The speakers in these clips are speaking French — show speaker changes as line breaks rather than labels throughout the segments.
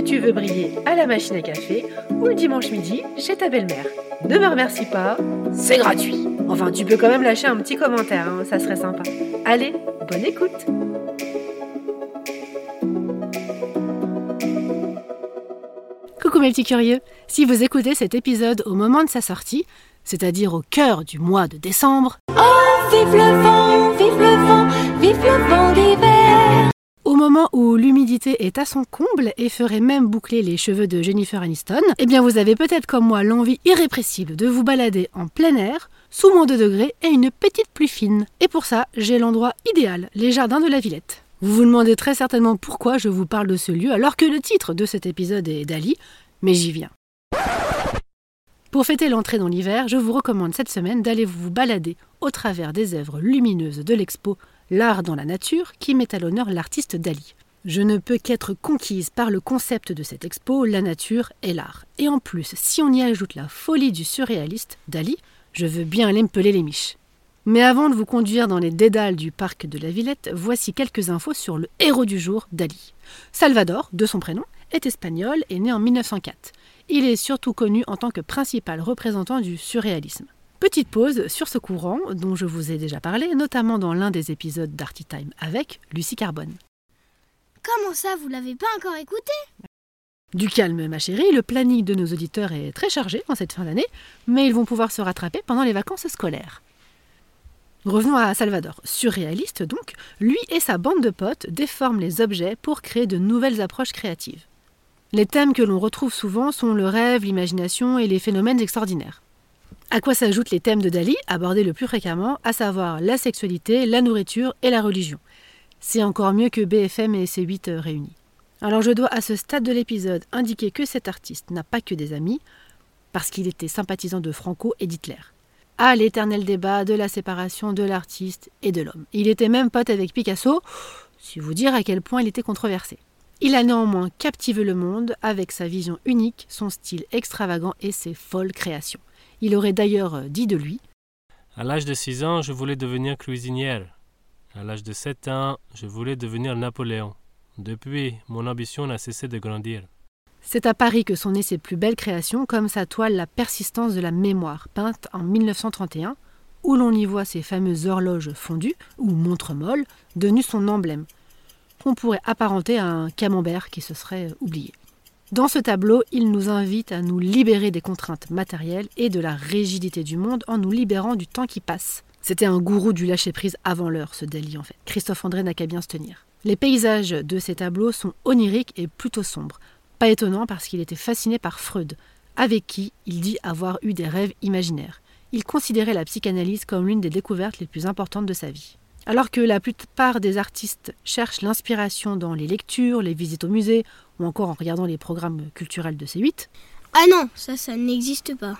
que tu veux briller à la machine à café ou le dimanche midi chez ta belle-mère. Ne me remercie pas, c'est gratuit. Enfin, tu peux quand même lâcher un petit commentaire, hein, ça serait sympa. Allez, bonne écoute Coucou mes petits curieux, si vous écoutez cet épisode au moment de sa sortie, c'est-à-dire au cœur du mois de décembre,
Oh, vive le vent, vive le vent, vive le vent d'hiver.
Moment où l'humidité est à son comble et ferait même boucler les cheveux de Jennifer Aniston, eh bien vous avez peut-être comme moi l'envie irrépressible de vous balader en plein air, sous moins 2 degrés et une petite pluie fine. Et pour ça, j'ai l'endroit idéal, les jardins de la Villette. Vous vous demandez très certainement pourquoi je vous parle de ce lieu alors que le titre de cet épisode est Dali, mais j'y viens. Pour fêter l'entrée dans l'hiver, je vous recommande cette semaine d'aller vous balader au travers des œuvres lumineuses de l'expo L'art dans la nature qui met à l'honneur l'artiste Dali. Je ne peux qu'être conquise par le concept de cette expo, la nature et l'art. Et en plus, si on y ajoute la folie du surréaliste, Dali, je veux bien aller les miches. Mais avant de vous conduire dans les dédales du parc de la Villette, voici quelques infos sur le héros du jour, Dali. Salvador, de son prénom, est espagnol et né en 1904. Il est surtout connu en tant que principal représentant du surréalisme. Petite pause sur ce courant dont je vous ai déjà parlé, notamment dans l'un des épisodes d'Arty Time avec Lucie Carbone.
Comment ça, vous l'avez pas encore écouté?
Du calme, ma chérie, le planning de nos auditeurs est très chargé en cette fin d'année, mais ils vont pouvoir se rattraper pendant les vacances scolaires. Revenons à Salvador. Surréaliste donc, lui et sa bande de potes déforment les objets pour créer de nouvelles approches créatives. Les thèmes que l'on retrouve souvent sont le rêve, l'imagination et les phénomènes extraordinaires. À quoi s'ajoutent les thèmes de Dali, abordés le plus fréquemment, à savoir la sexualité, la nourriture et la religion. C'est encore mieux que BFM et C8 réunis. Alors je dois à ce stade de l'épisode indiquer que cet artiste n'a pas que des amis, parce qu'il était sympathisant de Franco et d'Hitler. Ah, l'éternel débat de la séparation de l'artiste et de l'homme. Il était même pote avec Picasso, si vous dire à quel point il était controversé. Il a néanmoins captivé le monde avec sa vision unique, son style extravagant et ses folles créations. Il aurait d'ailleurs dit de lui
À l'âge de 6 ans, je voulais devenir cuisinière. À l'âge de 7 ans, je voulais devenir Napoléon. Depuis, mon ambition n'a cessé de grandir.
C'est à Paris que sont nées ses plus belles créations, comme sa toile La persistance de la mémoire, peinte en 1931, où l'on y voit ses fameuses horloges fondues, ou montres molles, devenues son emblème, qu'on pourrait apparenter à un camembert qui se serait oublié. Dans ce tableau, il nous invite à nous libérer des contraintes matérielles et de la rigidité du monde en nous libérant du temps qui passe. C'était un gourou du lâcher-prise avant l'heure, ce Dali en fait. Christophe André n'a qu'à bien se tenir. Les paysages de ces tableaux sont oniriques et plutôt sombres. Pas étonnant parce qu'il était fasciné par Freud, avec qui il dit avoir eu des rêves imaginaires. Il considérait la psychanalyse comme l'une des découvertes les plus importantes de sa vie. Alors que la plupart des artistes cherchent l'inspiration dans les lectures, les visites au musée ou encore en regardant les programmes culturels de C8,
Ah non, ça, ça n'existe pas.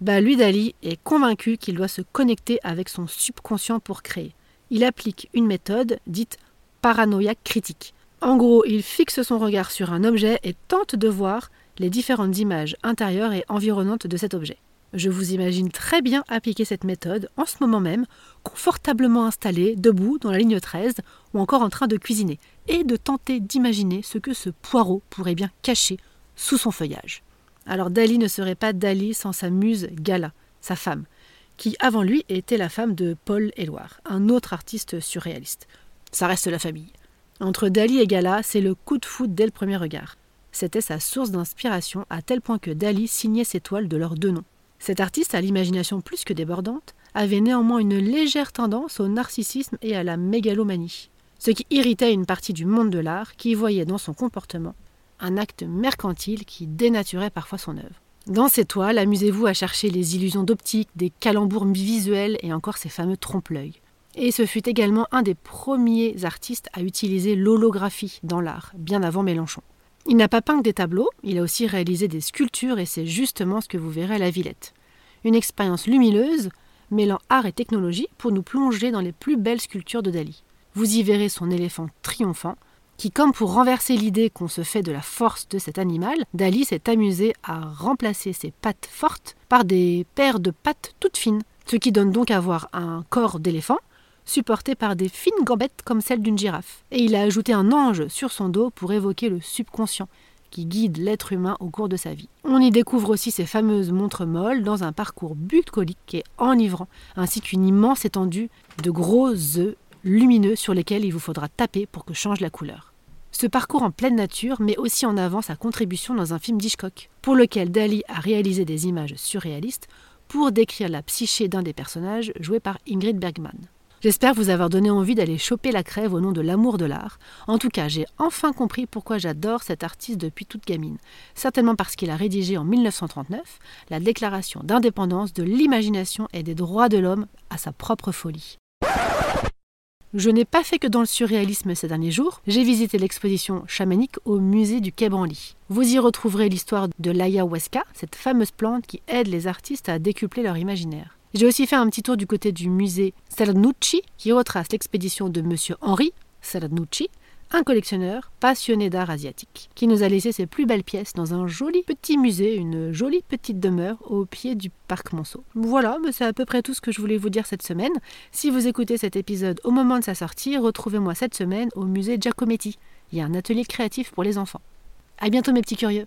bah lui Dali est convaincu qu'il doit se connecter avec son subconscient pour créer. Il applique une méthode dite paranoïa critique. En gros, il fixe son regard sur un objet et tente de voir les différentes images intérieures et environnantes de cet objet. Je vous imagine très bien appliquer cette méthode en ce moment même, confortablement installé, debout dans la ligne 13 ou encore en train de cuisiner, et de tenter d'imaginer ce que ce poireau pourrait bien cacher sous son feuillage. Alors Dali ne serait pas Dali sans sa muse Gala, sa femme, qui avant lui était la femme de Paul Éluard, un autre artiste surréaliste. Ça reste la famille. Entre Dali et Gala, c'est le coup de foudre dès le premier regard. C'était sa source d'inspiration à tel point que Dali signait ses toiles de leurs deux noms. Cet artiste, à l'imagination plus que débordante, avait néanmoins une légère tendance au narcissisme et à la mégalomanie, ce qui irritait une partie du monde de l'art qui voyait dans son comportement un acte mercantile qui dénaturait parfois son œuvre. Dans ces toiles, amusez-vous à chercher les illusions d'optique, des calembours visuels et encore ces fameux trompe-l'œil. Et ce fut également un des premiers artistes à utiliser l'holographie dans l'art, bien avant Mélenchon. Il n'a pas peint que des tableaux, il a aussi réalisé des sculptures et c'est justement ce que vous verrez à la Villette. Une expérience lumineuse, mêlant art et technologie pour nous plonger dans les plus belles sculptures de Dali. Vous y verrez son éléphant triomphant, qui, comme pour renverser l'idée qu'on se fait de la force de cet animal, Dali s'est amusé à remplacer ses pattes fortes par des paires de pattes toutes fines, ce qui donne donc à voir un corps d'éléphant supporté par des fines gambettes comme celles d'une girafe. Et il a ajouté un ange sur son dos pour évoquer le subconscient qui guide l'être humain au cours de sa vie. On y découvre aussi ces fameuses montres molles dans un parcours bucolique et enivrant, ainsi qu'une immense étendue de gros œufs lumineux sur lesquels il vous faudra taper pour que change la couleur. Ce parcours en pleine nature met aussi en avant sa contribution dans un film d'Hitchcock, pour lequel Dali a réalisé des images surréalistes pour décrire la psyché d'un des personnages joué par Ingrid Bergman. J'espère vous avoir donné envie d'aller choper la crève au nom de l'amour de l'art. En tout cas, j'ai enfin compris pourquoi j'adore cet artiste depuis toute gamine. Certainement parce qu'il a rédigé en 1939 la déclaration d'indépendance de l'imagination et des droits de l'homme à sa propre folie. Je n'ai pas fait que dans le surréalisme ces derniers jours. J'ai visité l'exposition chamanique au musée du Quai. Vous y retrouverez l'histoire de l'ayahuasca, cette fameuse plante qui aide les artistes à décupler leur imaginaire. J'ai aussi fait un petit tour du côté du musée Sarnucci qui retrace l'expédition de Monsieur Henri Sarnucci, un collectionneur passionné d'art asiatique, qui nous a laissé ses plus belles pièces dans un joli petit musée, une jolie petite demeure au pied du parc Monceau. Voilà, c'est à peu près tout ce que je voulais vous dire cette semaine. Si vous écoutez cet épisode au moment de sa sortie, retrouvez-moi cette semaine au musée Giacometti. Il y a un atelier créatif pour les enfants. À bientôt mes petits curieux.